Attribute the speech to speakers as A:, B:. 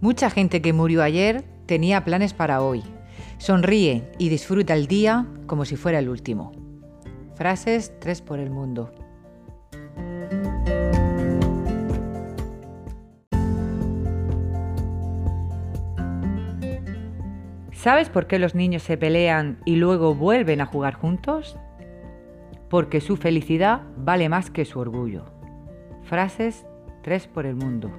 A: Mucha gente que murió ayer tenía planes para hoy. Sonríe y disfruta el día como si fuera el último. Frases 3 por el mundo. ¿Sabes por qué los niños se pelean y luego vuelven a jugar juntos? Porque su felicidad vale más que su orgullo. Frases 3 por el mundo.